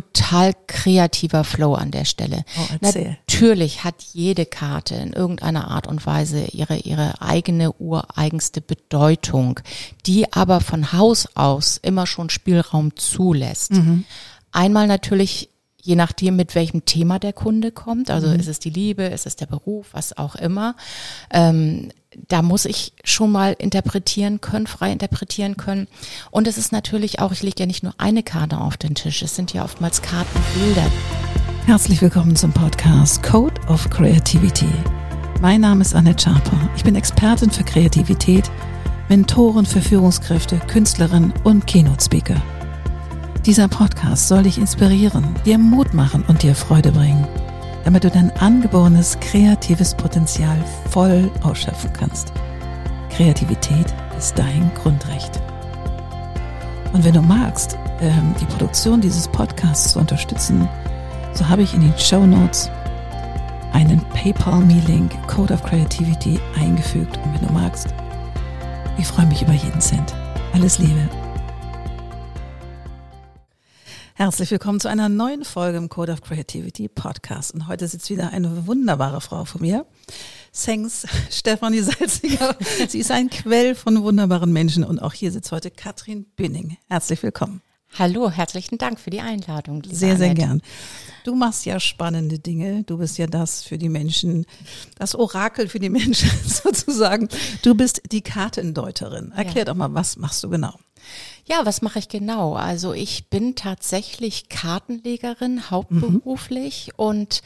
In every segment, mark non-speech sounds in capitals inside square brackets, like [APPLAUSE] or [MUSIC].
total kreativer Flow an der Stelle. Oh. Natürlich hat jede Karte in irgendeiner Art und Weise ihre, ihre eigene ureigenste Bedeutung, die aber von Haus aus immer schon Spielraum zulässt. Mhm. Einmal natürlich je nachdem, mit welchem Thema der Kunde kommt. Also Mhm. ist es die Liebe, ist es der Beruf, was auch immer. Ähm, da muss ich schon mal interpretieren können, frei interpretieren können. Und es ist natürlich auch, ich lege ja nicht nur eine Karte auf den Tisch, es sind ja oftmals Kartenbilder. Herzlich willkommen zum Podcast Code of Creativity. Mein Name ist Annette Schaper. Ich bin Expertin für Kreativität, Mentorin für Führungskräfte, Künstlerin und Keynote-Speaker. Dieser Podcast soll dich inspirieren, dir Mut machen und dir Freude bringen, damit du dein angeborenes kreatives Potenzial voll ausschöpfen kannst. Kreativität ist dein Grundrecht. Und wenn du magst, ähm, die Produktion dieses Podcasts zu unterstützen, so habe ich in den Show Notes einen PayPal-Me-Link Code of Creativity eingefügt. Und wenn du magst, ich freue mich über jeden Cent. Alles Liebe. Herzlich willkommen zu einer neuen Folge im Code of Creativity Podcast. Und heute sitzt wieder eine wunderbare Frau von mir. Thanks, [LAUGHS] Stefanie Salziger. [LAUGHS] Sie ist ein Quell von wunderbaren Menschen. Und auch hier sitzt heute Katrin Bünning. Herzlich willkommen. Hallo, herzlichen Dank für die Einladung. Sehr, sehr Annette. gern. Du machst ja spannende Dinge. Du bist ja das für die Menschen, das Orakel für die Menschen [LAUGHS] sozusagen. Du bist die Kartendeuterin. Erklär doch mal, was machst du genau? Ja, was mache ich genau? Also ich bin tatsächlich Kartenlegerin hauptberuflich und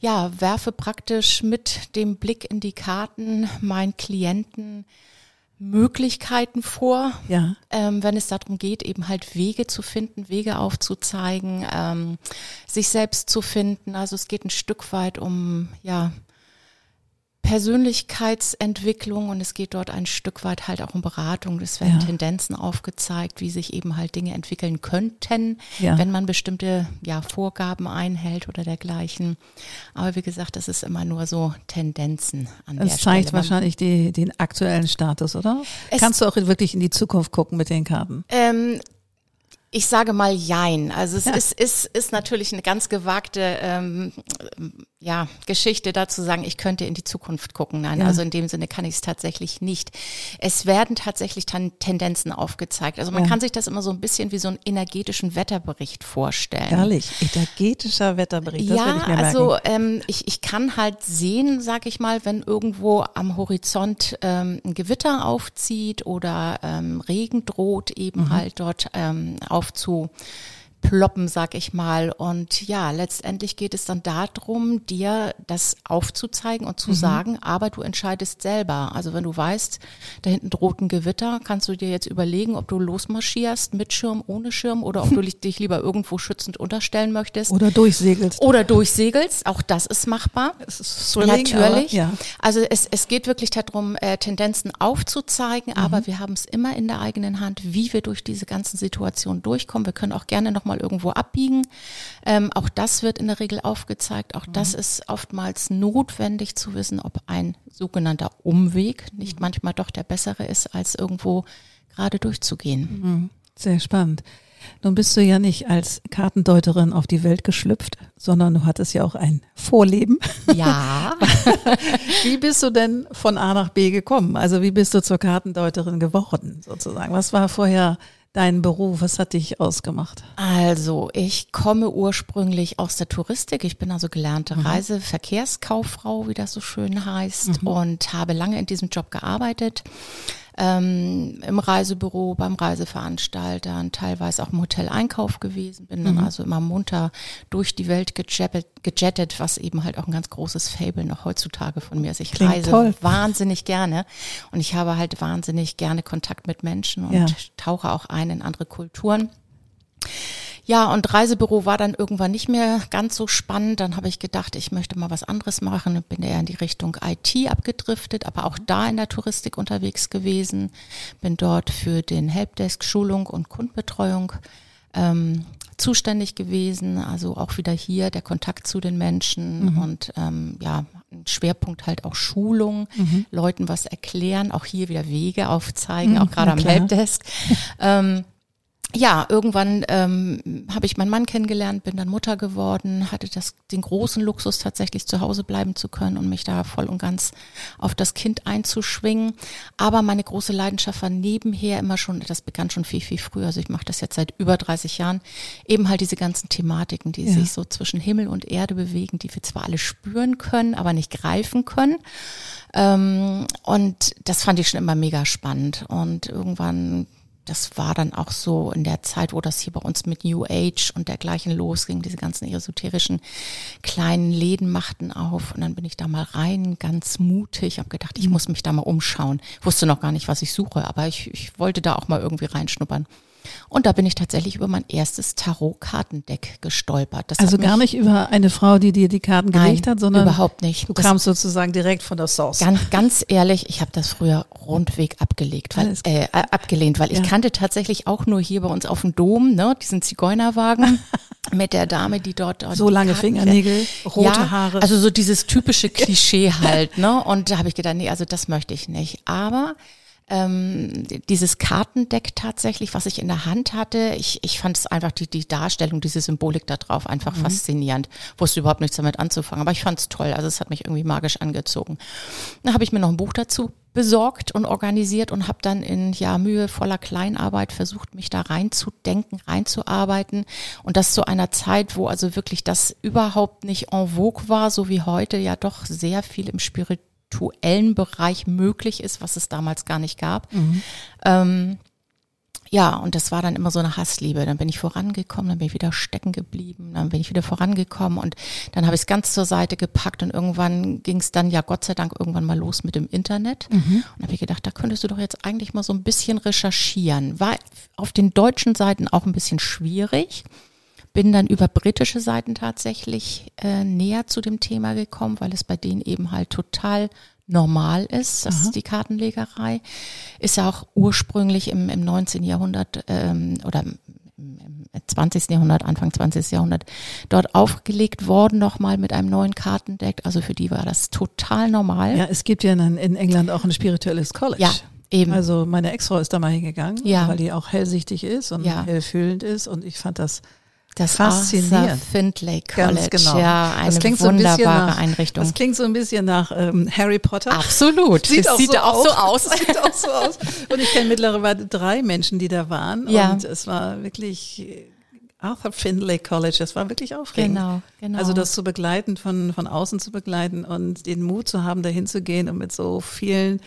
ja, werfe praktisch mit dem Blick in die Karten meinen Klienten Möglichkeiten vor, Ja. ähm, wenn es darum geht, eben halt Wege zu finden, Wege aufzuzeigen, ähm, sich selbst zu finden. Also es geht ein Stück weit um ja Persönlichkeitsentwicklung und es geht dort ein Stück weit halt auch um Beratung. Es werden Ja. Tendenzen aufgezeigt, wie sich eben halt Dinge entwickeln könnten, Ja. wenn man bestimmte ja, Vorgaben einhält oder dergleichen. Aber wie gesagt, das ist immer nur so Tendenzen an der Das zeigt Stelle. Man- wahrscheinlich die, den aktuellen Status, oder? Es- Kannst du auch wirklich in die Zukunft gucken mit den Karten? Ähm, ich sage mal Jein. Also es ist, ist, ist natürlich eine ganz gewagte ähm, ja, Geschichte dazu sagen, ich könnte in die Zukunft gucken. Nein, Ja. also in dem Sinne kann ich es tatsächlich nicht. Es werden tatsächlich tan Tendenzen aufgezeigt. Also man Ja. kann sich das immer so ein bisschen wie so einen energetischen Wetterbericht vorstellen. Ehrlich, energetischer Wetterbericht, das ja, ich mir merken. also ähm, ich, ich kann halt sehen, sag ich mal, wenn irgendwo am Horizont ähm, ein Gewitter aufzieht oder ähm, Regen droht, eben Mhm. halt dort ähm, aufzuploppen, sag ich mal. Und ja, letztendlich geht es dann darum, dir das aufzuzeigen und Mhm. zu sagen, aber du entscheidest selber. Also wenn du weißt, da hinten droht ein Gewitter, kannst du dir jetzt überlegen, ob du losmarschierst mit Schirm, ohne Schirm oder ob du [LAUGHS] dich lieber irgendwo schützend unterstellen möchtest. Oder durchsegelst. Oder durchsegelst, auch das ist machbar. Es ist Thrilling, Natürlich. Ja. Also es, es geht wirklich darum, äh, Tendenzen aufzuzeigen, aber wir haben es immer in der eigenen Hand, wie wir durch diese ganzen Situationen durchkommen. Wir können auch gerne nochmal irgendwo abbiegen. Ähm, auch das wird in der Regel aufgezeigt. Auch das ist oftmals notwendig zu wissen, ob ein sogenannter Umweg nicht manchmal doch der bessere ist, als irgendwo gerade durchzugehen. Sehr spannend. Nun bist du ja nicht als Kartendeuterin auf die Welt geschlüpft, sondern du hattest ja auch ein Vorleben. Ja. [LAUGHS] Wie bist du denn von A nach B gekommen? Also wie bist du zur Kartendeuterin geworden, sozusagen? Was war vorher dein Beruf? Was hat dich ausgemacht? Also, ich komme ursprünglich aus der Touristik. Ich bin also gelernte Reiseverkehrskauffrau, wie das so schön heißt, und habe lange in diesem Job gearbeitet. Ähm, Im Reisebüro, beim Reiseveranstaltern, teilweise auch im Hotel-Einkauf gewesen, bin dann also immer munter durch die Welt gejettet, gejettet, was eben halt auch ein ganz großes Fable noch heutzutage von mir ist. Ich Klingt reise toll. wahnsinnig gerne und ich habe halt wahnsinnig gerne Kontakt mit Menschen und Ja. tauche auch ein in andere Kulturen. Ja, und Reisebüro war dann irgendwann nicht mehr ganz so spannend. Dann habe ich gedacht, ich möchte mal was anderes machen und bin eher in die Richtung IT abgedriftet, aber auch da in der Touristik unterwegs gewesen. Bin dort für den Helpdesk Schulung und Kundbetreuung ähm, zuständig gewesen. Also auch wieder hier der Kontakt zu den Menschen und ähm, ja, ein Schwerpunkt halt auch Schulung, Leuten was erklären, auch hier wieder Wege aufzeigen, Mhm, auch gerade am. Helpdesk. ähm, ja, irgendwann ähm, habe ich meinen Mann kennengelernt, bin dann Mutter geworden, hatte das, den großen Luxus tatsächlich zu Hause bleiben zu können und mich da voll und ganz auf das Kind einzuschwingen. Aber meine große Leidenschaft war nebenher immer schon, das begann schon viel, viel früher, also ich mache das jetzt seit über 30 Jahren, eben halt diese ganzen Thematiken, die ja. sich so zwischen Himmel und Erde bewegen, die wir zwar alle spüren können, aber nicht greifen können. Ähm, und das fand ich schon immer mega spannend. Und irgendwann das war dann auch so in der Zeit, wo das hier bei uns mit New Age und dergleichen losging, diese ganzen esoterischen kleinen Läden machten auf und dann bin ich da mal rein, ganz mutig, habe gedacht, ich muss mich da mal umschauen. Wusste noch gar nicht, was ich suche, aber ich, ich wollte da auch mal irgendwie reinschnuppern. Und da bin ich tatsächlich über mein erstes Tarot-Kartendeck gestolpert. Das also gar nicht über eine Frau, die dir die Karten nein, gelegt hat, sondern überhaupt nicht. Du das kamst sozusagen direkt von der Source. Ganz, ganz ehrlich, ich habe das früher rundweg abgelegt, weil, äh, abgelehnt, weil ja. ich kannte tatsächlich auch nur hier bei uns auf dem Dom, ne, diesen Zigeunerwagen [LAUGHS] mit der Dame, die dort, dort so lange Karten Fingernägel, rote ja, Haare. Also so dieses typische [LAUGHS] Klischee halt, ne? Und da habe ich gedacht, nee, also das möchte ich nicht. Aber ähm, dieses Kartendeck tatsächlich, was ich in der Hand hatte, ich, ich fand es einfach die, die Darstellung, diese Symbolik da drauf einfach mhm. faszinierend. Wusste überhaupt nichts damit anzufangen, aber ich fand es toll. Also es hat mich irgendwie magisch angezogen. Dann habe ich mir noch ein Buch dazu besorgt und organisiert und habe dann in ja mühevoller Kleinarbeit versucht, mich da reinzudenken, reinzuarbeiten und das zu einer Zeit, wo also wirklich das überhaupt nicht en vogue war, so wie heute ja doch sehr viel im Spirit spirituellen Bereich möglich ist, was es damals gar nicht gab. Mhm. Ähm, ja, und das war dann immer so eine Hassliebe. Dann bin ich vorangekommen, dann bin ich wieder stecken geblieben, dann bin ich wieder vorangekommen und dann habe ich es ganz zur Seite gepackt und irgendwann ging es dann ja Gott sei Dank irgendwann mal los mit dem Internet. Mhm. Und habe ich gedacht, da könntest du doch jetzt eigentlich mal so ein bisschen recherchieren. War auf den deutschen Seiten auch ein bisschen schwierig bin dann über britische Seiten tatsächlich äh, näher zu dem Thema gekommen, weil es bei denen eben halt total normal ist, das ist die Kartenlegerei. Ist ja auch ursprünglich im, im 19. Jahrhundert ähm, oder im 20. Jahrhundert, Anfang 20. Jahrhundert dort aufgelegt worden, nochmal mit einem neuen Kartendeck. Also für die war das total normal. Ja, es gibt ja in, in England auch ein spirituelles College. Ja, Eben. Also meine Ex-Frau ist da mal hingegangen, ja. weil die auch hellsichtig ist und ja. hellfühlend ist und ich fand das das Faszinierend. Findlay College, Ganz genau. ja, eine das klingt wunderbare so ein nach, Einrichtung. Das klingt so ein bisschen nach ähm, Harry Potter. Absolut. [LAUGHS] Sieht, auch, sieht so auch, so aus. [LAUGHS] Sieht auch so aus. Und ich kenne mittlerweile drei Menschen, die da waren. Ja. Und es war wirklich Arthur Findlay College, das war wirklich aufregend. Genau, genau. Also das zu begleiten, von, von außen zu begleiten und den Mut zu haben, dahin zu gehen und mit so vielen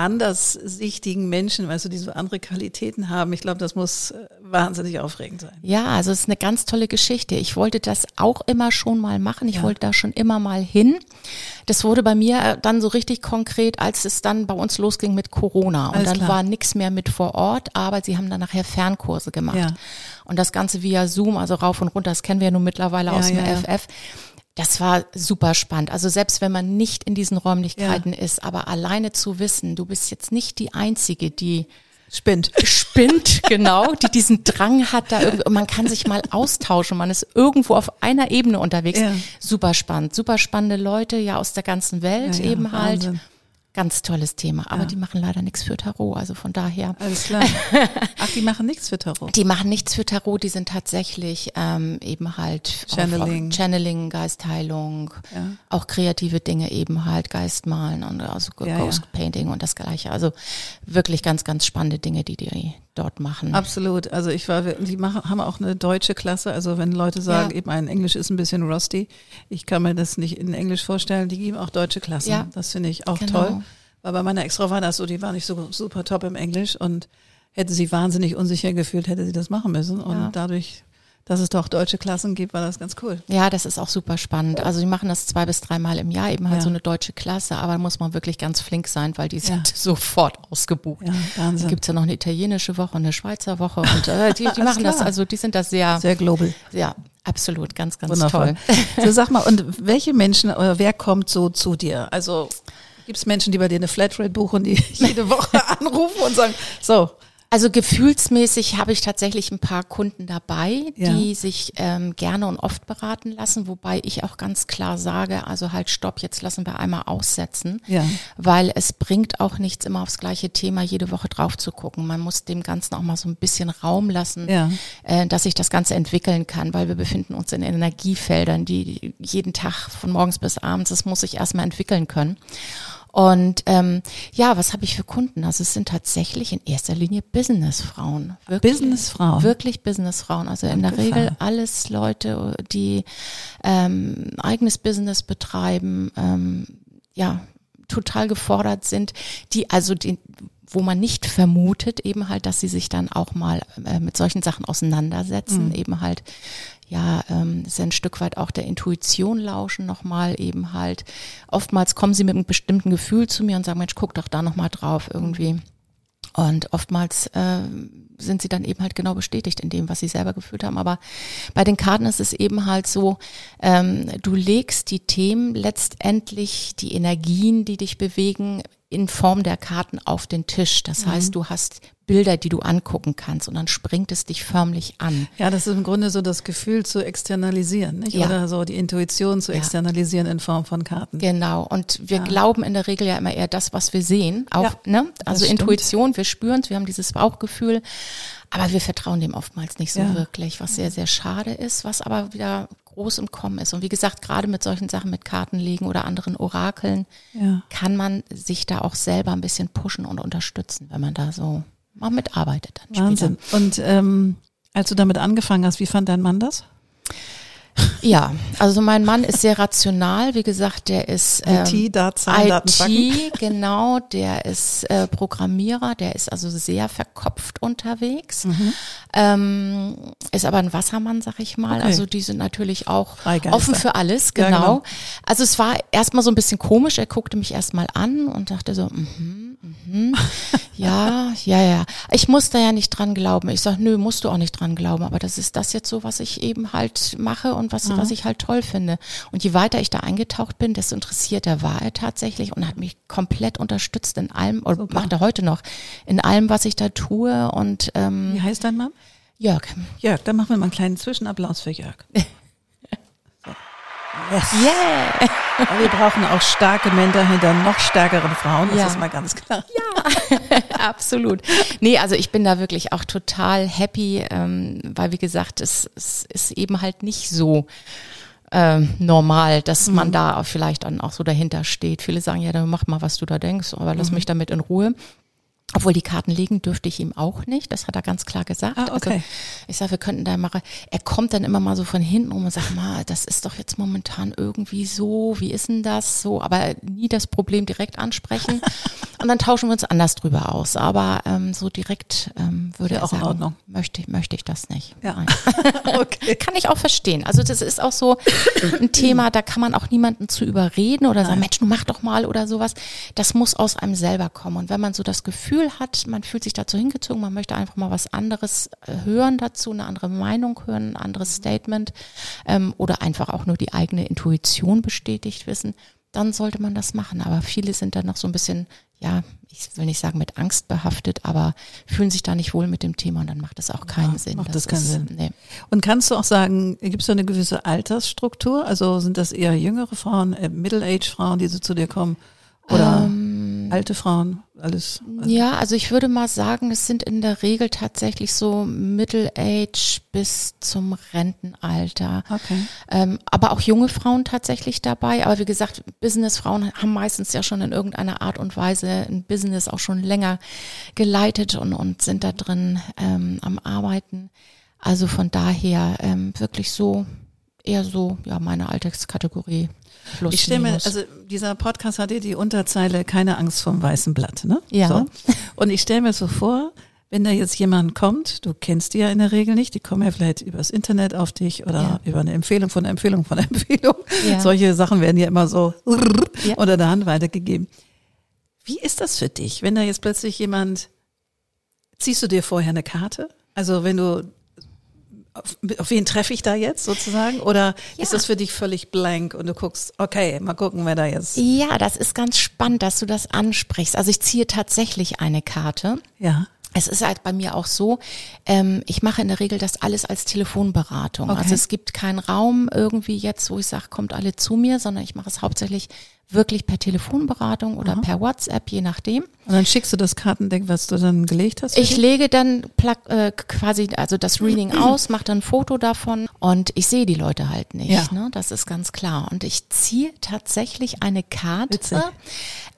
anderssichtigen Menschen, weißt du, die so andere Qualitäten haben. Ich glaube, das muss äh, wahnsinnig aufregend sein. Ja, also es ist eine ganz tolle Geschichte. Ich wollte das auch immer schon mal machen. Ich ja. wollte da schon immer mal hin. Das wurde bei mir äh, dann so richtig konkret, als es dann bei uns losging mit Corona. Und Alles dann klar. war nichts mehr mit vor Ort, aber sie haben dann nachher Fernkurse gemacht. Ja. Und das Ganze via Zoom, also rauf und runter, das kennen wir ja nun mittlerweile ja, aus dem FF. Das war super spannend. Also selbst wenn man nicht in diesen Räumlichkeiten ja. ist, aber alleine zu wissen, du bist jetzt nicht die Einzige, die spinnt. Spinnt, [LAUGHS] genau, die diesen Drang hat, da irgendwie, man kann sich mal austauschen, man ist irgendwo auf einer Ebene unterwegs. Ja. Super spannend, super spannende Leute, ja, aus der ganzen Welt ja, eben halt. Ganz tolles Thema, aber ja. die machen leider nichts für Tarot, also von daher. Alles klar. [LAUGHS] Ach, die machen nichts für Tarot. Die machen nichts für Tarot, die sind tatsächlich ähm, eben halt Channeling, Channeling Geistheilung, ja. auch kreative Dinge eben halt, Geistmalen und also ja, Ghost Painting und das gleiche. Also wirklich ganz, ganz spannende Dinge, die die dort machen. Absolut. Also ich war, die machen, haben auch eine deutsche Klasse. Also wenn Leute sagen, eben mein Englisch ist ein bisschen rusty, ich kann mir das nicht in Englisch vorstellen, die geben auch deutsche Klassen. Ja. Das finde ich auch genau. toll. Weil bei meiner Ex-Frau war das so, die war nicht so super top im Englisch und hätte sie wahnsinnig unsicher gefühlt, hätte sie das machen müssen. Und ja. dadurch dass es doch deutsche Klassen gibt, war das ganz cool. Ja, das ist auch super spannend. Also die machen das zwei bis dreimal im Jahr, eben halt ja. so eine deutsche Klasse, aber da muss man wirklich ganz flink sein, weil die sind ja. [LAUGHS] sofort ausgebucht. Ja, Wahnsinn. Da gibt's ja noch eine italienische Woche, eine Schweizer Woche und äh, die, [LAUGHS] die machen klar. das, also die sind das sehr sehr global. Ja, absolut, ganz, ganz Wundervoll. toll. So sag mal, und [LAUGHS] welche Menschen oder wer kommt so zu dir? Also Gibt es Menschen, die bei dir eine Flatrate buchen, die jede Woche anrufen und sagen, so, Also gefühlsmäßig habe ich tatsächlich ein paar Kunden dabei, Ja. die sich ähm, gerne und oft beraten lassen, wobei ich auch ganz klar sage, also halt stopp, jetzt lassen wir einmal aussetzen, Ja. weil es bringt auch nichts, immer aufs gleiche Thema jede Woche drauf zu gucken. Man muss dem Ganzen auch mal so ein bisschen Raum lassen, Ja. äh, dass sich das Ganze entwickeln kann, weil wir befinden uns in Energiefeldern, die jeden Tag von morgens bis abends, das muss sich erstmal entwickeln können. Und ähm, ja, was habe ich für Kunden? Also es sind tatsächlich in erster Linie Businessfrauen. Wirklich, Businessfrauen. Wirklich Businessfrauen. Also in der. Regel alles Leute, die ähm, eigenes Business betreiben, ähm, ja, total gefordert sind, die also den, wo man nicht vermutet, eben halt, dass sie sich dann auch mal äh, mit solchen Sachen auseinandersetzen, Mhm. eben halt, ja, ähm, ist ein Stück weit auch der Intuition lauschen nochmal, eben halt. Oftmals kommen sie mit einem bestimmten Gefühl zu mir und sagen, Mensch, guck doch da nochmal drauf irgendwie. Und oftmals äh, sind sie dann eben halt genau bestätigt in dem, was sie selber gefühlt haben. Aber bei den Karten ist es eben halt so, ähm, du legst die Themen letztendlich, die Energien, die dich bewegen, in Form der Karten auf den Tisch. Das heißt, du hast Bilder, die du angucken kannst und dann springt es dich förmlich an. Ja, das ist im Grunde so das Gefühl zu externalisieren, nicht? Ja. Oder so die Intuition zu Ja. externalisieren in Form von Karten. Genau. Und wir Ja. glauben in der Regel ja immer eher das, was wir sehen. Auch, Ja, ne? Also. Intuition, wir spüren es, wir haben dieses Bauchgefühl. Aber wir vertrauen dem oftmals nicht so wirklich, was sehr, sehr schade ist, was aber wieder groß im Kommen ist. Und wie gesagt, gerade mit solchen Sachen mit Kartenlegen oder anderen Orakeln Ja. kann man sich da auch selber ein bisschen pushen und unterstützen, wenn man da so mal mitarbeitet. Dann Wahnsinn. Und ähm, als du damit angefangen hast, wie fand dein Mann das? Ja, also mein Mann ist sehr rational. Wie gesagt, der ist ähm, IT, da. IT, [LAUGHS] genau, der ist äh, Programmierer, der ist also sehr verkopft unterwegs, Mhm. ähm, ist aber ein Wassermann, sag ich mal. Okay. Also die sind natürlich auch offen für alles, Ja, genau. genau. Also es war erstmal so ein bisschen komisch, er guckte mich erstmal an und dachte so, mhm, mhm, ja, ja, ja. Ich musste ja nicht dran glauben. Ich sag, nö, musst du auch nicht dran glauben, aber das ist das jetzt so, was ich eben halt mache und was, was ich halt toll finde. Und je weiter ich da eingetaucht bin, desto interessierter war er tatsächlich und hat mich komplett unterstützt in allem, oder Super. macht er heute noch, in allem, was ich da tue. Und ähm, Wie heißt dein Mann? Jörg. Jörg, dann machen wir mal einen kleinen Zwischenapplaus für Jörg. [LAUGHS] Yes. Yeah! Aber wir brauchen auch starke Männer hinter noch stärkeren Frauen, das Ja. ist mal ganz klar. [LAUGHS] Absolut. Nee, also ich bin da wirklich auch total happy, ähm, weil wie gesagt, es, es ist eben halt nicht so ähm, normal, dass man da vielleicht dann auch so dahinter steht. Viele sagen, ja, dann mach mal, was du da denkst, aber lass mich damit in Ruhe. Obwohl die Karten legen dürfte ich ihm auch nicht, das hat er ganz klar gesagt. Ah, okay. Also ich sage, wir könnten da mal, er kommt dann immer mal so von hinten um und sagt, mal, das ist doch jetzt momentan irgendwie so, wie ist denn das so, aber nie das Problem direkt ansprechen [LAUGHS] und dann tauschen wir uns anders drüber aus, aber ähm, so direkt ähm, würde Ja, er auch in sagen, Ordnung. möchte, möchte ich das nicht. Ja. [LAUGHS] Okay. Kann ich auch verstehen. Also das ist auch so ein Thema, da kann man auch niemanden zu überreden oder sagen, Mensch, du mach doch mal oder sowas. Das muss aus einem selber kommen. Und wenn man so das Gefühl hat, man fühlt sich dazu hingezogen, man möchte einfach mal was anderes äh, hören dazu, eine andere Meinung hören, ein anderes Statement ähm, oder einfach auch nur die eigene Intuition bestätigt wissen, dann sollte man das machen. Aber viele sind dann noch so ein bisschen, ja, ich will nicht sagen mit Angst behaftet, aber fühlen sich da nicht wohl mit dem Thema und dann macht es auch keinen Sinn. macht das keinen ist, Sinn. Nee. Und kannst du auch sagen, gibt es da eine gewisse Altersstruktur? Also sind das eher jüngere Frauen, äh, Middle-Age-Frauen, die so zu dir kommen? Oder Ähm, alte Frauen? Alles? Ja, also ich würde mal sagen, es sind in der Regel tatsächlich so Middle Age bis zum Rentenalter. Okay. Ähm, aber auch junge Frauen tatsächlich dabei. Aber wie gesagt, Businessfrauen haben meistens ja schon in irgendeiner Art und Weise ein Business auch schon länger geleitet und, und sind da drin ähm, am Arbeiten. Also von daher ähm, wirklich so eher so, ja, meine Alterskategorie. Plus, Ich stelle mir, also dieser Podcast hat ja die Unterzeile keine Angst vom weißen Blatt, ne? Ja. So. Und ich stelle mir so vor, wenn da jetzt jemand kommt, du kennst die ja in der Regel nicht, die kommen ja vielleicht übers Internet auf dich oder Ja. über eine Empfehlung von einer Empfehlung von einer [LAUGHS] Empfehlung. Ja. Solche Sachen werden ja immer so Ja. unter der Hand weitergegeben. Wie ist das für dich, wenn da jetzt plötzlich jemand, ziehst du dir vorher eine Karte? Also wenn du, auf, wen treffe ich da jetzt sozusagen? Oder ist Ja. das für dich völlig blank und du guckst, okay, mal gucken, wer da jetzt. Ja, das ist ganz spannend, dass du das ansprichst. Also ich ziehe tatsächlich eine Karte. Ja. Es ist halt bei mir auch so, ähm, ich mache in der Regel das alles als Telefonberatung. Okay. Also es gibt keinen Raum irgendwie jetzt, wo ich sage, kommt alle zu mir, sondern ich mache es hauptsächlich wirklich per Telefonberatung oder per WhatsApp, je nachdem. Und dann schickst du das Kartendeck, was du dann gelegt hast? Ich dich? lege dann äh, quasi also das Reading [CLEARS THROAT] aus, mache dann ein Foto davon und ich sehe die Leute halt nicht. Ja. Ne? Das ist ganz klar. Und ich ziehe tatsächlich eine Karte.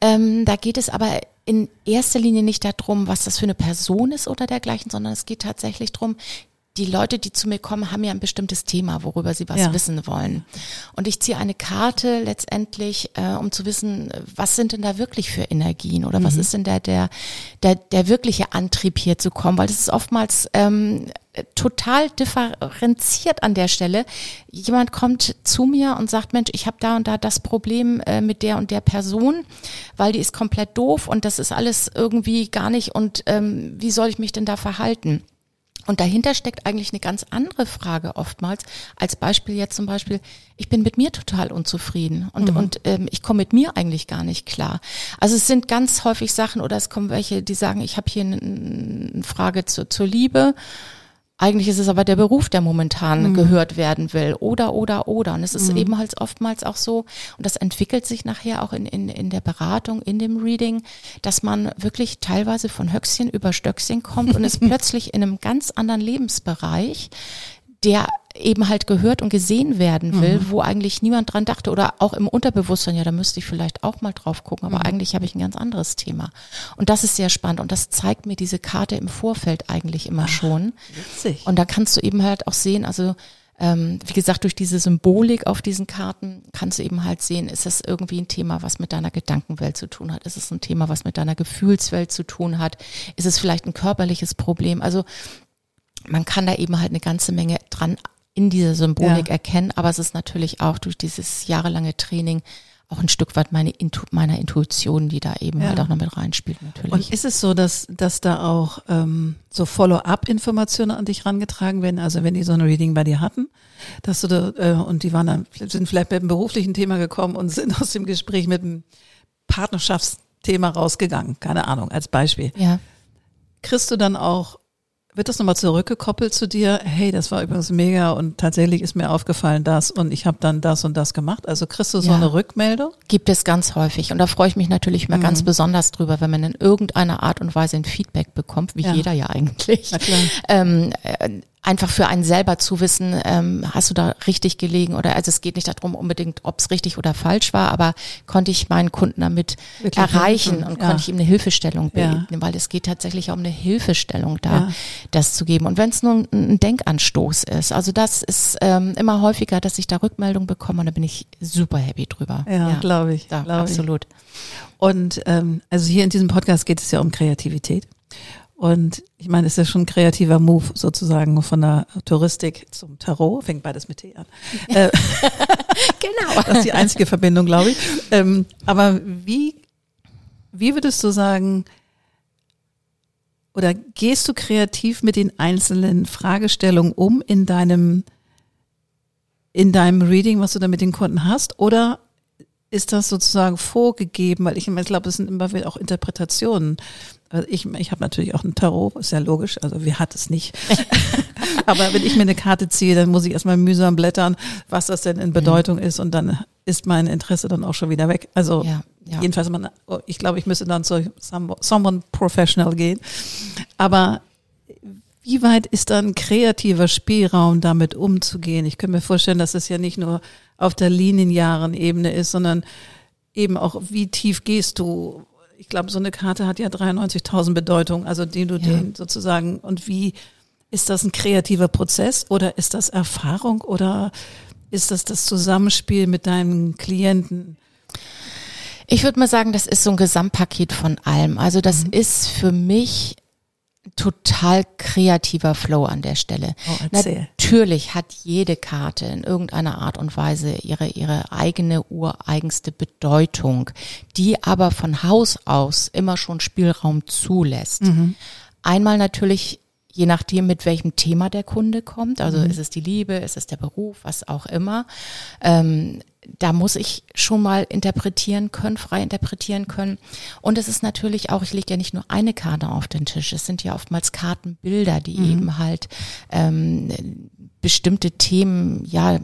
Ähm, da geht es aber in erster Linie nicht darum, was das für eine Person ist oder dergleichen, sondern es geht tatsächlich darum, die Leute, die zu mir kommen, haben ja ein bestimmtes Thema, worüber sie was Ja. wissen wollen. Und ich ziehe eine Karte letztendlich, äh, um zu wissen, was sind denn da wirklich für Energien oder Mhm. was ist denn der, der, der, der wirkliche Antrieb hier zu kommen, weil das ist oftmals ähm, total differenziert an der Stelle. Jemand kommt zu mir und sagt, Mensch, ich habe da und da das Problem äh, mit der und der Person, weil die ist komplett doof und das ist alles irgendwie gar nicht und ähm, wie soll ich mich denn da verhalten? Und dahinter steckt eigentlich eine ganz andere Frage oftmals. Als Beispiel jetzt zum Beispiel, ich bin mit mir total unzufrieden und, und ähm, ich komme mit mir eigentlich gar nicht klar. Also es sind ganz häufig Sachen oder es kommen welche, die sagen, ich habe hier eine, eine Frage zu, zur Liebe. Eigentlich ist es aber der Beruf, der momentan gehört werden will. Oder, oder, oder. Und es ist eben halt oftmals auch so, und das entwickelt sich nachher auch in, in, in der Beratung, in dem Reading, dass man wirklich teilweise von Höchstchen über Stöckchen kommt und ist [LAUGHS] plötzlich in einem ganz anderen Lebensbereich, der eben halt gehört und gesehen werden will, wo eigentlich niemand dran dachte oder auch im Unterbewusstsein, ja, da müsste ich vielleicht auch mal drauf gucken, aber eigentlich habe ich ein ganz anderes Thema. Und das ist sehr spannend und das zeigt mir diese Karte im Vorfeld eigentlich immer schon. Witzig. Und da kannst du eben halt auch sehen, also ähm, wie gesagt, durch diese Symbolik auf diesen Karten kannst du eben halt sehen, ist das irgendwie ein Thema, was mit deiner Gedankenwelt zu tun hat? Ist es ein Thema, was mit deiner Gefühlswelt zu tun hat? Ist es vielleicht ein körperliches Problem? Also man kann da eben halt eine ganze Menge dran in dieser Symbolik Ja. erkennen, aber es ist natürlich auch durch dieses jahrelange Training auch ein Stück weit meine Intu meiner Intuition, die da eben Ja. halt auch noch mit reinspielt natürlich. Und ist es so, dass, dass da auch ähm, so Follow-up-Informationen an dich rangetragen werden? Also wenn die so ein Reading bei dir hatten, dass du da, äh, und die waren dann, sind vielleicht mit einem beruflichen Thema gekommen und sind [LAUGHS] aus dem Gespräch mit einem Partnerschaftsthema rausgegangen. Keine Ahnung, als Beispiel. ja. Kriegst du dann auch, wird das nochmal zurückgekoppelt zu dir? Hey, das war übrigens mega und tatsächlich ist mir aufgefallen das und ich habe dann das und das gemacht. Also kriegst du so Ja. eine Rückmeldung? Gibt es ganz häufig. Und da freue ich mich natürlich immer Mhm. ganz besonders drüber, wenn man in irgendeiner Art und Weise ein Feedback bekommt, wie Ja. jeder ja eigentlich. Ähm, äh, einfach für einen selber zu wissen, ähm, hast du da richtig gelegen oder also es geht nicht darum unbedingt, ob es richtig oder falsch war, aber konnte ich meinen Kunden damit Wirklich erreichen helfen, und ja. konnte ich ihm eine Hilfestellung Ja. bieten, weil es geht tatsächlich um eine Hilfestellung da, Ja. das zu geben. Und wenn es nur ein, Denkanstoß ist, also das ist ähm, immer häufiger, dass ich da Rückmeldung bekomme und da bin ich super happy drüber. Ja, glaube ich. Da, glaub ich. absolut. Und ähm, also hier in diesem Podcast geht es ja um Kreativität. Und ich meine, es ist ja schon ein kreativer Move sozusagen von der Touristik zum Tarot. Fängt beides mit T an. [LAUGHS] Äh, Genau. das ist die einzige Verbindung, glaube ich. Ähm, aber wie, wie würdest du sagen, oder gehst du kreativ mit den einzelnen Fragestellungen um in deinem, in deinem Reading, was du da mit den Kunden hast? Oder ist das sozusagen vorgegeben? Weil ich, ich glaube, es sind immer wieder auch Interpretationen. Also ich, ich habe natürlich auch ein Tarot, ist ja logisch, also wer hat es nicht? [LAUGHS] Aber wenn ich mir eine Karte ziehe, dann muss ich erstmal mühsam blättern, was das denn in Bedeutung ist und dann ist mein Interesse dann auch schon wieder weg. Also Ja, ja. jedenfalls, man, ich glaube, ich müsste dann zu some- someone professional gehen. Aber wie weit ist dann kreativer Spielraum, damit umzugehen? Ich könnte mir vorstellen, dass es ja nicht nur auf der linearen Ebene ist, sondern eben auch, wie tief gehst du? Ich glaube, so eine Karte hat ja 93.000 Bedeutungen, also die du Ja. den sozusagen, und wie ist das ein kreativer Prozess oder ist das Erfahrung oder ist das das Zusammenspiel mit deinen Klienten? Ich würde mal sagen, das ist so ein Gesamtpaket von allem. Also das Mhm. ist für mich total kreativer Flow an der Stelle. Oh. Natürlich hat jede Karte in irgendeiner Art und Weise ihre, ihre eigene ureigenste Bedeutung, die aber von Haus aus immer schon Spielraum zulässt. Mhm. Einmal natürlich je nachdem, mit welchem Thema der Kunde kommt. Also Mhm. ist es die Liebe, ist es der Beruf, was auch immer. Ähm, da muss ich schon mal interpretieren können, frei interpretieren können. Und es ist natürlich auch, ich lege ja nicht nur eine Karte auf den Tisch, es sind ja oftmals Kartenbilder, die Mhm. eben halt ähm, bestimmte Themen ja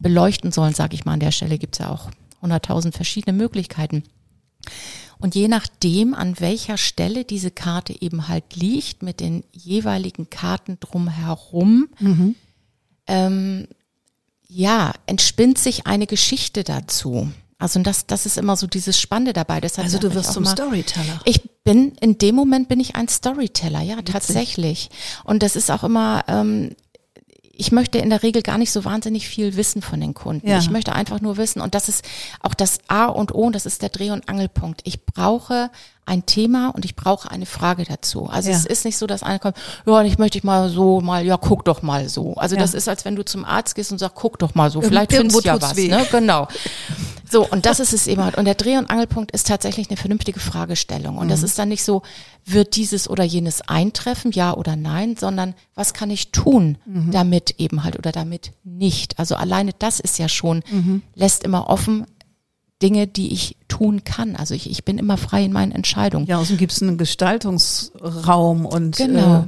beleuchten sollen, sage ich mal an der Stelle. Gibt's ja auch hunderttausend verschiedene Möglichkeiten. Und je nachdem, an welcher Stelle diese Karte eben halt liegt, mit den jeweiligen Karten drumherum, ähm, ja, entspinnt sich eine Geschichte dazu. Also das, das ist immer so dieses Spannende dabei. Deshalb Also du wirst zum mal, Storyteller. ich bin, in dem Moment bin ich ein Storyteller, ja, tatsächlich. Und das ist auch immer, ähm, ich möchte in der Regel gar nicht so wahnsinnig viel wissen von den Kunden. Ja. Ich möchte einfach nur wissen, und das ist auch das A und O, und das ist der Dreh- und Angelpunkt. Ich brauche ein Thema und ich brauche eine Frage dazu. Also Ja. es ist nicht so, dass einer kommt, ja, ich möchte dich mal so mal, ja, guck doch mal so. Also Ja. das ist, als wenn du zum Arzt gehst und sagst, guck doch mal so, vielleicht findest du ja was, weh. ne? Genau. So, und das ist es eben halt. Und der Dreh- und Angelpunkt ist tatsächlich eine vernünftige Fragestellung. Und das ist dann nicht so, wird dieses oder jenes eintreffen, ja oder nein, sondern was kann ich tun damit eben halt oder damit nicht. Also alleine das ist ja schon, lässt immer offen Dinge, die ich tun kann. Also ich, ich bin immer frei in meinen Entscheidungen. Ja, außerdem gibt es einen Gestaltungsraum und Genau. äh,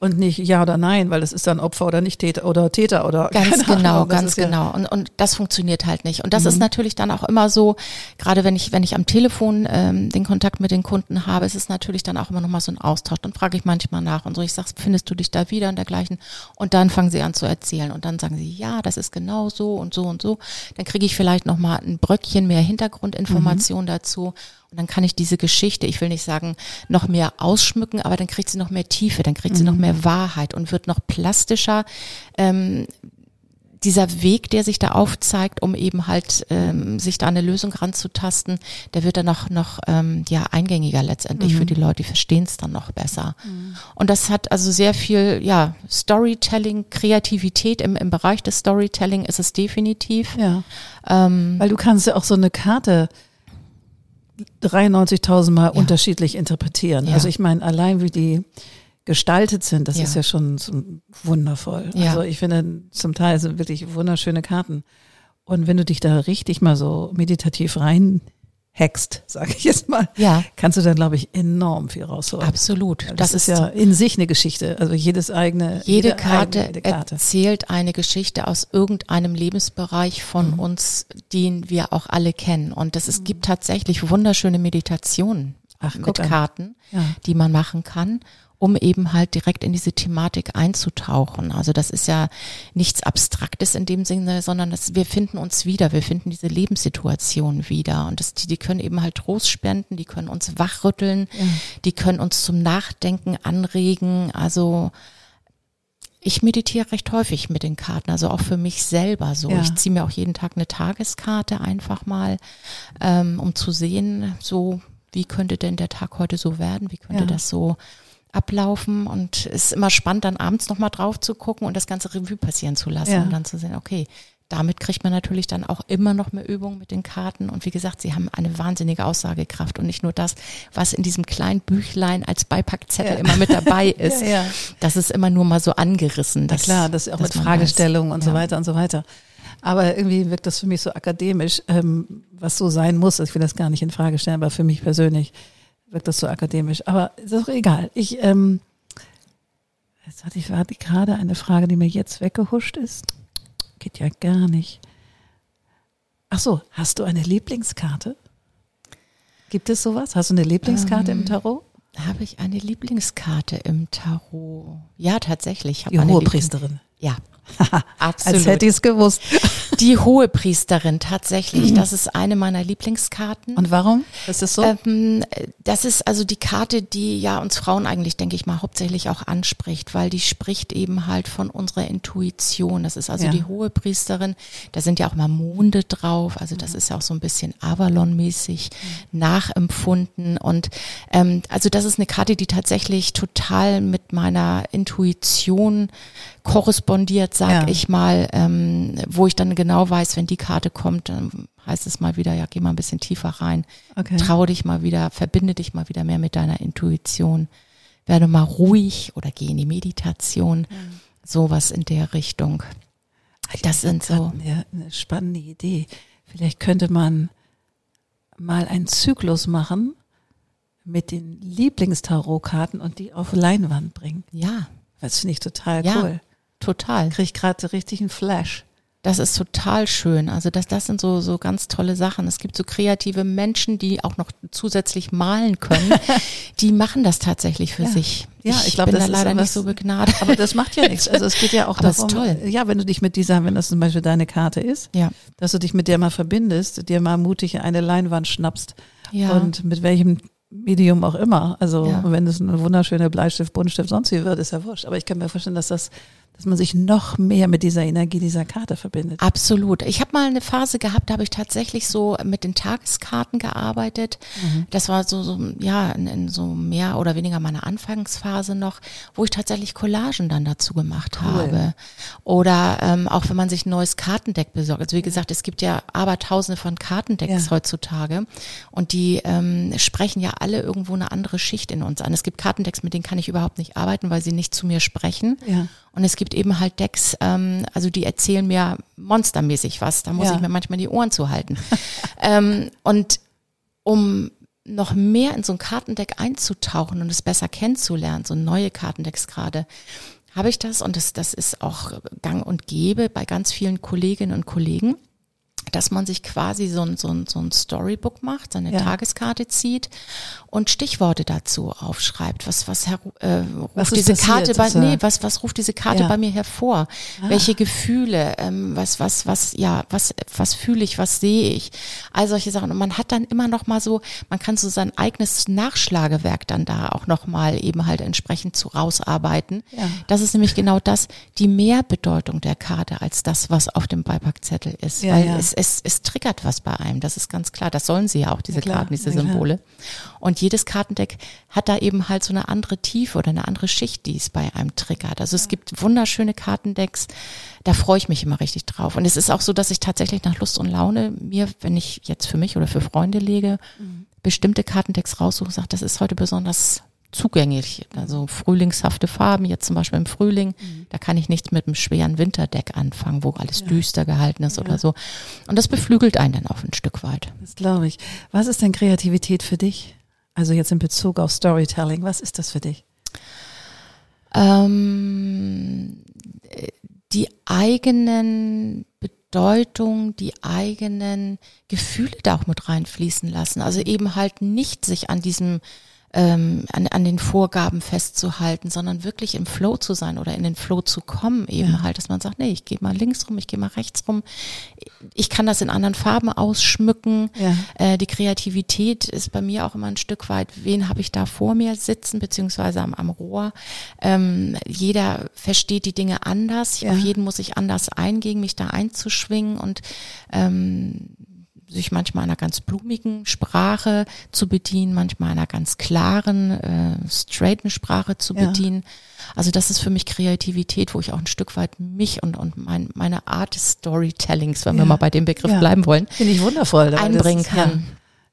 und nicht ja oder nein, weil das ist dann Opfer oder nicht Täter oder Täter oder Ganz genau, Ahnung, ganz Mhm. genau. Und, und das funktioniert halt nicht. Und das ist natürlich dann auch immer so, gerade wenn ich, wenn ich am Telefon ähm, den Kontakt mit den Kunden habe, ist es natürlich dann auch immer nochmal so ein Austausch. Dann frage ich manchmal nach und so, ich sage, findest du dich da wieder und dergleichen? Und dann fangen sie an zu erzählen. Und dann sagen sie, ja, das ist genau so und so und so. Dann kriege ich vielleicht nochmal ein Bröckchen mehr Hintergrundinformation Mhm. dazu. Und dann kann ich diese Geschichte, ich will nicht sagen, noch mehr ausschmücken, aber dann kriegt sie noch mehr Tiefe, dann kriegt sie Mhm. noch mehr Wahrheit und wird noch plastischer. Ähm, dieser Weg, der sich da aufzeigt, um eben halt ähm, sich da eine Lösung ranzutasten, der wird dann noch noch ähm, ja eingängiger letztendlich für die Leute, die verstehen es dann noch besser. Und das hat also sehr viel ja Storytelling, Kreativität im im Bereich des Storytelling ist es definitiv. Ja, Ähm, weil du kannst ja auch so eine Karte 93.000 Mal unterschiedlich interpretieren. Ja. Also ich meine, allein wie die gestaltet sind, das Ja. ist ja schon so wundervoll. Ja. Also ich finde, zum Teil sind wirklich wunderschöne Karten. Und wenn du dich da richtig mal so meditativ reinhackst, sage ich jetzt mal, Ja. kannst du dann, glaube ich, enorm viel rausholen. absolut. Das, ist ja in sich eine Geschichte. Also jedes eigene, Jede Karte, eigene, jede Karte. erzählt eine Geschichte aus irgendeinem Lebensbereich von Mhm. uns, den wir auch alle kennen. Und das, es gibt tatsächlich wunderschöne Meditationen Ach, mit. Karten, Ja. die man machen kann, um eben halt direkt in diese Thematik einzutauchen. Also das ist ja nichts Abstraktes in dem Sinne, sondern das, wir finden uns wieder, wir finden diese Lebenssituation wieder. Und das, die, die können eben halt Trost spenden, die können uns wachrütteln, die können uns zum Nachdenken anregen. Also ich meditiere recht häufig mit den Karten, also auch für mich selber so. Ja. Ich ziehe mir auch jeden Tag eine Tageskarte einfach mal, ähm, um zu sehen, so wie könnte denn der Tag heute so werden, wie könnte Ja. das so ablaufen und es ist immer spannend, dann abends nochmal drauf zu gucken und das ganze Revue passieren zu lassen Ja. und dann zu sehen, okay, damit kriegt man natürlich dann auch immer noch mehr Übung mit den Karten und wie gesagt, sie haben eine wahnsinnige Aussagekraft und nicht nur das, was in diesem kleinen Büchlein als Beipackzettel Ja. immer mit dabei [LAUGHS] ist. Ja, ja. Das ist immer nur mal so angerissen. Na Dass, klar, das ist auch mit Fragestellungen und so weiter und so weiter. Aber irgendwie wirkt das für mich so akademisch, ähm, was so sein muss. Ich will das gar nicht in Frage stellen, aber für mich persönlich wirkt das so akademisch. Aber ist auch egal. Ich, ähm, jetzt hatte ich hatte gerade eine Frage, die mir jetzt weggehuscht ist. Geht ja gar nicht. Ach so, hast du eine Lieblingskarte? Gibt es sowas? Hast du eine Lieblingskarte Ähm, im Tarot? Habe ich eine Lieblingskarte im Tarot? Ja, tatsächlich. Die eine hohe Liebling- Priesterin. Ja, [LAUGHS] Als absolut. hätte ich es gewusst. Die hohe Priesterin, tatsächlich. Das ist eine meiner Lieblingskarten. Und warum? Ist das so? Ähm, das ist also die Karte, die ja uns Frauen eigentlich, denke ich mal, hauptsächlich auch anspricht, weil die spricht eben halt von unserer Intuition. Das ist also Ja. die hohe Priesterin. Da sind ja auch mal Monde drauf. Also Mhm. das ist ja auch so ein bisschen Avalon-mäßig nachempfunden. Und ähm, also das ist eine Karte, die tatsächlich total mit meiner Intuition korrespondiert, sag Ja. ich mal, ähm, wo ich dann genau weiß, wenn die Karte kommt, dann heißt es mal wieder, ja, geh mal ein bisschen tiefer rein. Okay. Trau dich mal wieder, verbinde dich mal wieder mehr mit deiner Intuition. werde mal ruhig oder gehe in die Meditation. Mhm. Sowas in der Richtung. Das sind so. Eine, eine spannende Idee. Vielleicht könnte man mal einen Zyklus machen mit den Lieblingstarotkarten und die auf Leinwand bringen. Ja. Das finde ich total ja, cool. Total. Kriege ich gerade richtig einen Flash. Das ist total schön. Also das, das sind so, so ganz tolle Sachen. Es gibt so kreative Menschen, die auch noch zusätzlich malen können. [LAUGHS] die machen das tatsächlich für ja. sich. Ja, ich, ich glaube, das da leider was, nicht so begnadet. Aber das macht ja nichts. Also es geht ja [LAUGHS] auch aber darum, toll. ja, wenn du dich mit dieser, wenn das zum Beispiel deine Karte ist, ja. dass du dich mit der mal verbindest, dir mal mutig eine Leinwand schnappst ja. und mit welchem Medium auch immer. Also Ja. wenn es eine wunderschöne Bleistift, Buntstift, sonst wie wird, ist ja wurscht. Aber ich kann mir vorstellen, dass das, dass man sich noch mehr mit dieser Energie dieser Karte verbindet. Absolut. Ich habe mal eine Phase gehabt, da habe ich tatsächlich so mit den Tageskarten gearbeitet. Das war so, so ja, in, in so mehr oder weniger meiner Anfangsphase noch, wo ich tatsächlich Collagen dann dazu gemacht Cool. habe. Oder ähm, auch wenn man sich ein neues Kartendeck besorgt. Also wie gesagt, es gibt ja abertausende von Kartendecks Ja. heutzutage und die ähm, sprechen ja alle irgendwo eine andere Schicht in uns an. Es gibt Kartendecks, mit denen kann ich überhaupt nicht arbeiten, weil sie nicht zu mir sprechen. Ja. Und es gibt eben halt Decks, ähm, also die erzählen mir monstermäßig was. Da muss Ja. ich mir manchmal die Ohren zuhalten. [LAUGHS] ähm, und um noch mehr in so ein Kartendeck einzutauchen und es besser kennenzulernen, so neue Kartendecks gerade, habe ich das und das, das ist auch gang und gäbe bei ganz vielen Kolleginnen und Kollegen, dass man sich quasi so ein, so ein, so ein Storybook macht, seine Ja. Tageskarte zieht und Stichworte dazu aufschreibt. Was, was, her, äh, ruft Was diese passiert, Karte bei, nee, was, was ruft diese Karte Ja. Ah. bei mir hervor? Welche Gefühle, ähm, was, was, was, ja, was, was fühle ich, was sehe ich? All solche Sachen. Und man hat dann immer noch mal so, man kann so sein eigenes Nachschlagewerk dann da auch noch mal eben halt entsprechend zu rausarbeiten. Ja. Das ist nämlich genau das, die Mehrbedeutung der Karte als das, was auf dem Beipackzettel ist. Weil. Es, es, es triggert was bei einem, das ist ganz klar. Das sollen sie ja auch, diese Ja. Karten, diese Ja. Symbole. Und jedes Kartendeck hat da eben halt so eine andere Tiefe oder eine andere Schicht, die es bei einem triggert. Also es gibt wunderschöne Kartendecks, da freue ich mich immer richtig drauf. Und es ist auch so, dass ich tatsächlich nach Lust und Laune mir, wenn ich jetzt für mich oder für Freunde lege, bestimmte Kartendecks raussuche, sage, das ist heute besonders zugänglich. Also frühlingshafte Farben, jetzt zum Beispiel im Frühling, da kann ich nichts mit einem schweren Winterdeck anfangen, wo alles düster gehalten ist oder so. Und das beflügelt einen dann auch ein Stück weit. Das glaube ich. Was ist denn Kreativität für dich? Also jetzt in Bezug auf Storytelling, was ist das für dich? Ähm, die eigenen Bedeutung, die eigenen Gefühle da auch mit reinfließen lassen. Also eben halt nicht sich an diesem ähm, an, an den Vorgaben festzuhalten, sondern wirklich im Flow zu sein oder in den Flow zu kommen, eben Ja. halt, dass man sagt, nee, ich gehe mal links rum, ich gehe mal rechts rum. Ich kann das in anderen Farben ausschmücken. Ja. Äh, die Kreativität ist bei mir auch immer ein Stück weit, wen habe ich da vor mir sitzen, beziehungsweise am, am Rohr. Ähm, jeder versteht die Dinge anders. Ja. Auf jeden muss ich anders eingehen, mich da einzuschwingen und ähm, sich manchmal einer ganz blumigen Sprache zu bedienen, manchmal einer ganz klaren, äh, straighten Sprache zu Ja. bedienen. Also das ist für mich Kreativität, wo ich auch ein Stück weit mich und, und mein, meine Art des Storytellings, wenn Ja. wir mal bei dem Begriff Ja. bleiben wollen, Finde ich wundervoll. einbringen ist- kann.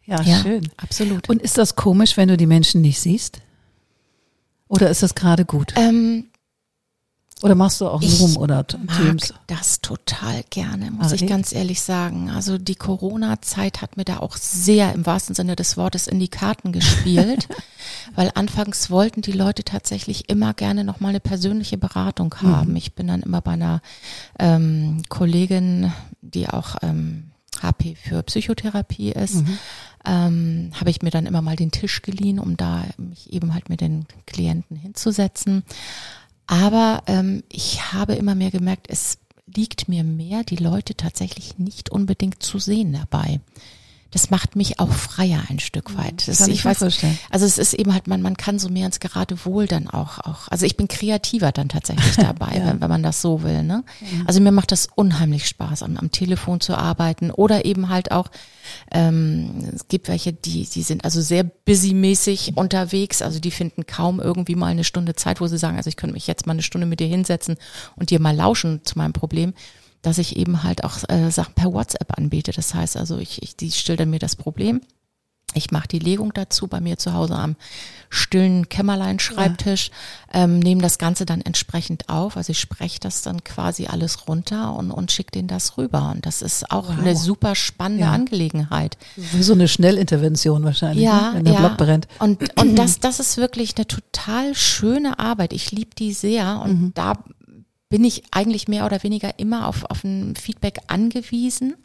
Ja, ja, schön. absolut. Und ist das komisch, wenn du die Menschen nicht siehst? Oder ist das gerade gut? ähm, Oder machst du auch ich Zoom oder T- mag Teams? das total gerne, muss Ach, ich echt? ganz ehrlich sagen. Also die Corona-Zeit hat mir da auch sehr im wahrsten Sinne des Wortes in die Karten gespielt, [LAUGHS] weil anfangs wollten die Leute tatsächlich immer gerne noch mal eine persönliche Beratung Mhm. haben. Ich bin dann immer bei einer ähm, Kollegin, die auch ähm, HP für Psychotherapie ist, Mhm. ähm, habe ich mir dann immer mal den Tisch geliehen, um da mich eben halt mit den Klienten hinzusetzen. Aber ähm, ich habe immer mehr gemerkt, es liegt mir mehr, die Leute tatsächlich nicht unbedingt zu sehen dabei. Das macht mich auch freier ein Stück weit. Das, ich mir vorstellen. also es ist eben halt, man, man kann so mehr ins gerade Wohl dann auch, auch. Also ich bin kreativer dann tatsächlich [LAUGHS] dabei, Ja. wenn, wenn man das so will. Ne? Also mir macht das unheimlich Spaß, am, am Telefon zu arbeiten oder eben halt auch, ähm, es gibt welche, die, die sind also sehr busymäßig unterwegs, also die finden kaum irgendwie mal eine Stunde Zeit, wo sie sagen, also ich könnte mich jetzt mal eine Stunde mit dir hinsetzen und dir mal lauschen zu meinem Problem dass ich eben halt auch äh, Sachen per WhatsApp anbiete. Das heißt also, ich, ich die schildern mir das Problem. Ich mache die Legung dazu bei mir zu Hause am stillen Kämmerlein-Schreibtisch, ja. ähm, nehme das Ganze dann entsprechend auf. Also ich spreche das dann quasi alles runter und, und schicke denen das rüber. Und das ist auch wow. eine super spannende ja. Angelegenheit. Wie so eine Schnellintervention wahrscheinlich, ja, ne? wenn der ja. Block brennt. Und, und das, das ist wirklich eine total schöne Arbeit. Ich liebe die sehr und mhm. da bin ich eigentlich mehr oder weniger immer auf, auf ein Feedback angewiesen.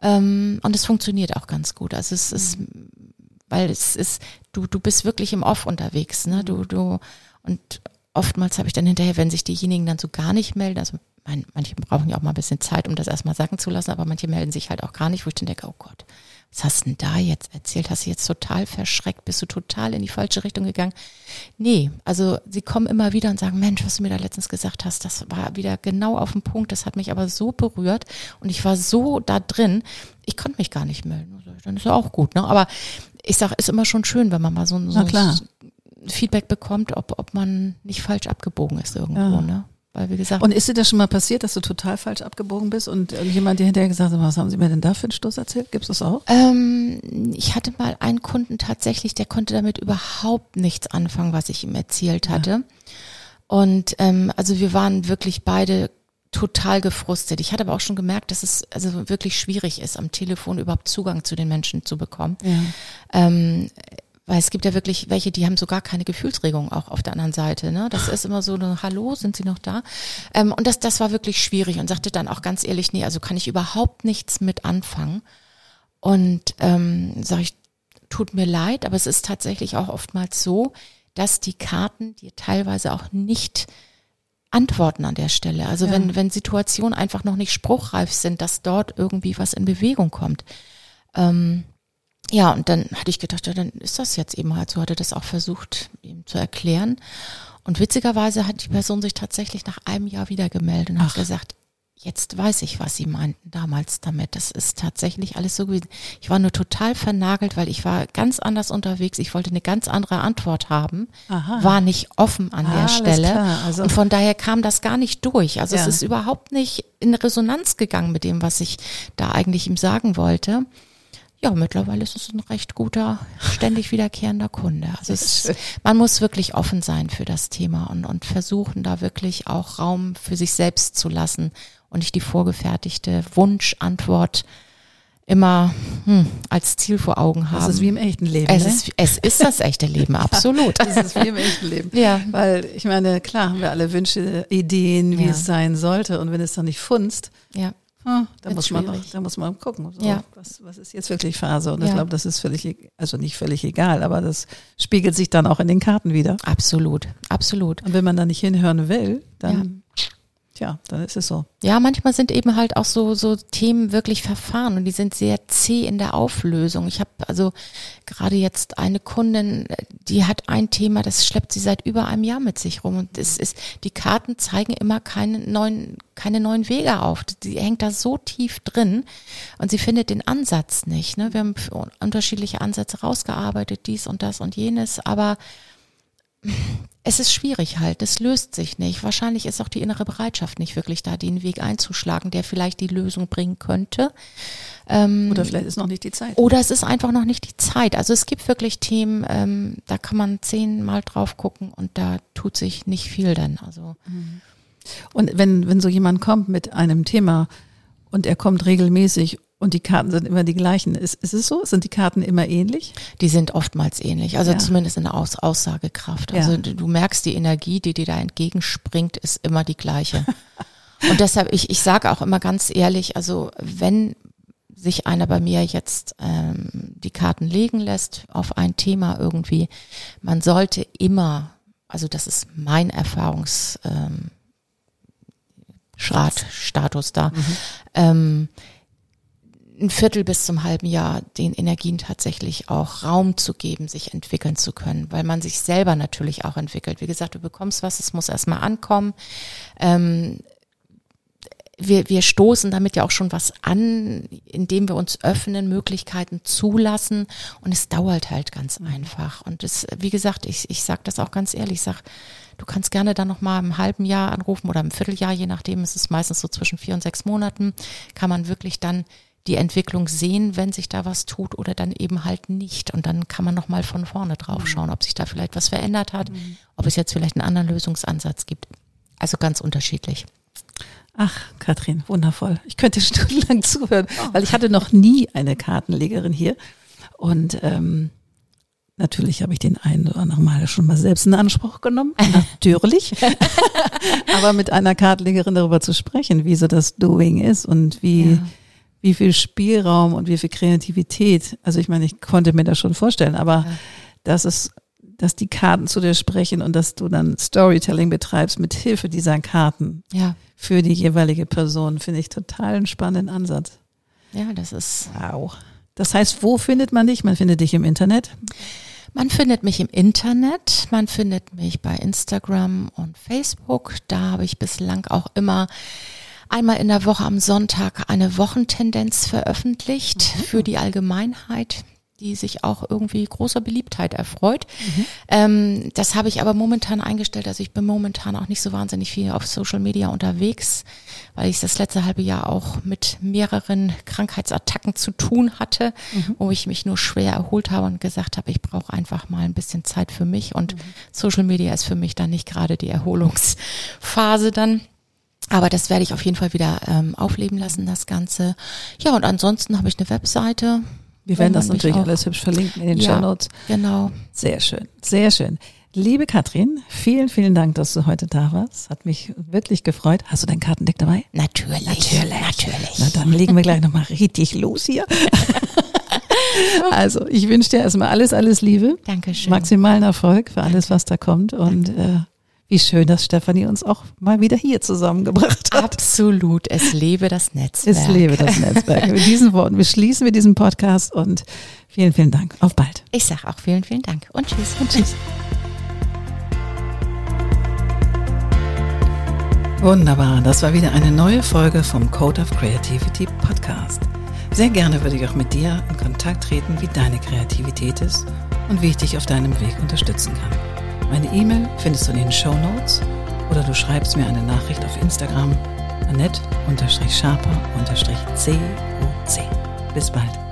Ähm, und es funktioniert auch ganz gut. Also es ist, weil es ist, du, du bist wirklich im Off unterwegs, ne? Du, du, und oftmals habe ich dann hinterher, wenn sich diejenigen dann so gar nicht melden, also mein, manche brauchen ja auch mal ein bisschen Zeit, um das erstmal sagen zu lassen, aber manche melden sich halt auch gar nicht, wo ich dann denke, oh Gott, was hast du denn da jetzt erzählt? Hast du jetzt total verschreckt? Bist du total in die falsche Richtung gegangen? Nee, also sie kommen immer wieder und sagen, Mensch, was du mir da letztens gesagt hast, das war wieder genau auf den Punkt, das hat mich aber so berührt und ich war so da drin, ich konnte mich gar nicht melden. Dann ist ja auch gut, ne? Aber ich sag, ist immer schon schön, wenn man mal so, so ein Feedback bekommt, ob, ob man nicht falsch abgebogen ist irgendwo, ja. ne? Weil, wie gesagt. Und ist dir das schon mal passiert, dass du total falsch abgebogen bist und jemand dir hinterher gesagt hat, was haben sie mir denn da für einen Stoß erzählt? Gibt es das auch? Ähm, ich hatte mal einen Kunden tatsächlich, der konnte damit überhaupt nichts anfangen, was ich ihm erzählt hatte. Ja. Und ähm, also wir waren wirklich beide total gefrustet. Ich hatte aber auch schon gemerkt, dass es also wirklich schwierig ist, am Telefon überhaupt Zugang zu den Menschen zu bekommen. Ja. Ähm, weil es gibt ja wirklich welche, die haben so gar keine Gefühlsregung auch auf der anderen Seite. Ne? Das ist immer so eine Hallo, sind Sie noch da? Ähm, und das, das war wirklich schwierig und sagte dann auch ganz ehrlich, nee, also kann ich überhaupt nichts mit anfangen. Und ähm, sage ich, tut mir leid, aber es ist tatsächlich auch oftmals so, dass die Karten dir teilweise auch nicht antworten an der Stelle. Also ja. wenn, wenn Situationen einfach noch nicht spruchreif sind, dass dort irgendwie was in Bewegung kommt. Ähm, ja, und dann hatte ich gedacht, ja, dann ist das jetzt eben halt so, hatte das auch versucht, ihm zu erklären. Und witzigerweise hat die Person sich tatsächlich nach einem Jahr wieder gemeldet und Ach. hat gesagt, jetzt weiß ich, was sie meinten damals damit. Das ist tatsächlich alles so gewesen. Ich war nur total vernagelt, weil ich war ganz anders unterwegs. Ich wollte eine ganz andere Antwort haben, Aha. war nicht offen an ah, der Stelle. Also und von daher kam das gar nicht durch. Also ja. es ist überhaupt nicht in Resonanz gegangen mit dem, was ich da eigentlich ihm sagen wollte ja, mittlerweile ist es ein recht guter, ständig wiederkehrender Kunde. Also es, man muss wirklich offen sein für das Thema und, und versuchen, da wirklich auch Raum für sich selbst zu lassen und nicht die vorgefertigte Wunschantwort immer hm, als Ziel vor Augen haben. Das ist wie im echten Leben. Es, ne? ist, es ist das echte Leben, [LAUGHS] absolut. das ist wie im echten Leben. Ja. Weil ich meine, klar haben wir alle Wünsche, Ideen, wie ja. es sein sollte. Und wenn es dann nicht funzt, ja. Ah, da, muss man noch, da muss man gucken, so, ja. was, was ist jetzt wirklich Phase. Und ja. ich glaube, das ist völlig, e-, also nicht völlig egal, aber das spiegelt sich dann auch in den Karten wieder. Absolut, absolut. Und wenn man da nicht hinhören will, dann Tja, dann ist es so. Ja, manchmal sind eben halt auch so, so Themen wirklich verfahren und die sind sehr zäh in der Auflösung. Ich habe also gerade jetzt eine Kundin, die hat ein Thema, das schleppt sie seit über einem Jahr mit sich rum und es ist, die Karten zeigen immer keine neuen, keine neuen Wege auf. Die hängt da so tief drin und sie findet den Ansatz nicht. Ne? Wir haben unterschiedliche Ansätze rausgearbeitet, dies und das und jenes, aber es ist schwierig halt, es löst sich nicht. Wahrscheinlich ist auch die innere Bereitschaft nicht wirklich da, den Weg einzuschlagen, der vielleicht die Lösung bringen könnte. Ähm, oder vielleicht ist noch nicht die Zeit. Oder es ist einfach noch nicht die Zeit. Also es gibt wirklich Themen, ähm, da kann man zehnmal drauf gucken und da tut sich nicht viel dann. Also. Mhm. Und wenn, wenn so jemand kommt mit einem Thema und er kommt regelmäßig und die Karten sind immer die gleichen. Ist, ist es so? Sind die Karten immer ähnlich? Die sind oftmals ähnlich, also ja. zumindest in der Aus Aussagekraft. Also ja. du, du, merkst, die Energie, die dir da entgegenspringt, ist immer die gleiche. [LAUGHS] und deshalb, ich, ich sage auch immer ganz ehrlich, also wenn sich einer bei mir jetzt ähm, die Karten legen lässt auf ein Thema irgendwie, man sollte immer, also das ist mein Erfahrungs ähm, Status da, mhm. ähm, ein Viertel bis zum halben Jahr den Energien tatsächlich auch Raum zu geben, sich entwickeln zu können, weil man sich selber natürlich auch entwickelt. Wie gesagt, du bekommst was, es muss erstmal ankommen. Ähm, wir, wir stoßen damit ja auch schon was an, indem wir uns öffnen, Möglichkeiten zulassen und es dauert halt ganz mhm. einfach. Und es, wie gesagt, ich, ich sage das auch ganz ehrlich, ich sag, du kannst gerne dann nochmal im halben Jahr anrufen oder im Vierteljahr, je nachdem, es ist meistens so zwischen vier und sechs Monaten, kann man wirklich dann die Entwicklung sehen, wenn sich da was tut oder dann eben halt nicht. Und dann kann man nochmal von vorne drauf mhm. schauen, ob sich da vielleicht was verändert hat, mhm. ob es jetzt vielleicht einen anderen Lösungsansatz gibt. Also ganz unterschiedlich. Ach, Katrin, wundervoll. Ich könnte [LAUGHS] stundenlang zuhören, oh. weil ich hatte noch nie eine Kartenlegerin hier. Und ähm, natürlich habe ich den einen oder anderen Mal schon mal selbst in Anspruch genommen. [LAUGHS] Natürlich. [LAUGHS] Aber mit einer Kartenlegerin darüber zu sprechen, wie so das Doing ist und wie, ja. Wie viel Spielraum und wie viel Kreativität. Also ich meine, ich konnte mir das schon vorstellen, aber ja. dass es dass die Karten zu dir sprechen und dass du dann Storytelling betreibst mit Hilfe dieser Karten. Ja für die jeweilige Person. Finde ich total einen spannenden Ansatz. Ja, das ist. Wow. Das heißt, wo findet man dich? Man findet dich im Internet? Man findet mich im Internet, man findet mich bei Instagram und Facebook. Da habe ich bislang auch immer einmal in der Woche am Sonntag eine Wochentendenz veröffentlicht mhm. für die Allgemeinheit die sich auch irgendwie großer Beliebtheit erfreut. Mhm. Ähm, das habe ich aber momentan eingestellt. Also ich bin momentan auch nicht so wahnsinnig viel auf Social Media unterwegs, weil ich das letzte halbe Jahr auch mit mehreren Krankheitsattacken zu tun hatte, mhm. wo ich mich nur schwer erholt habe und gesagt habe, ich brauche einfach mal ein bisschen Zeit für mich und mhm. Social Media ist für mich dann nicht gerade die Erholungsphase dann. Aber das werde ich auf jeden Fall wieder ähm, aufleben lassen, das Ganze. Ja, und ansonsten habe ich eine Webseite, wir werden das natürlich alles hübsch verlinken in den ja, Show Notes. Genau. Sehr schön, sehr schön. Liebe Katrin, vielen, vielen Dank, dass du heute da warst. Hat mich wirklich gefreut. Hast du dein Kartendeck dabei? Natürlich. Natürlich. Natürlich. Na, dann legen wir gleich nochmal richtig los hier. [LAUGHS] also, ich wünsche dir erstmal alles, alles Liebe. Dankeschön. Maximalen Erfolg für alles, was da kommt. Und äh, wie schön, dass Stefanie uns auch mal wieder hier zusammengebracht hat. Absolut. Es lebe das Netzwerk. Es lebe das Netzwerk. mit diesen Worten beschließen wir diesen Podcast und vielen, vielen Dank. Auf bald. Ich sage auch vielen, vielen Dank und tschüss. Und tschüss. Wunderbar. Das war wieder eine neue Folge vom Code of Creativity Podcast. Sehr gerne würde ich auch mit dir in Kontakt treten, wie deine Kreativität ist und wie ich dich auf deinem Weg unterstützen kann. Meine E-Mail findest du in den Show Notes oder du schreibst mir eine Nachricht auf Instagram annette-sharper-coc. Bis bald.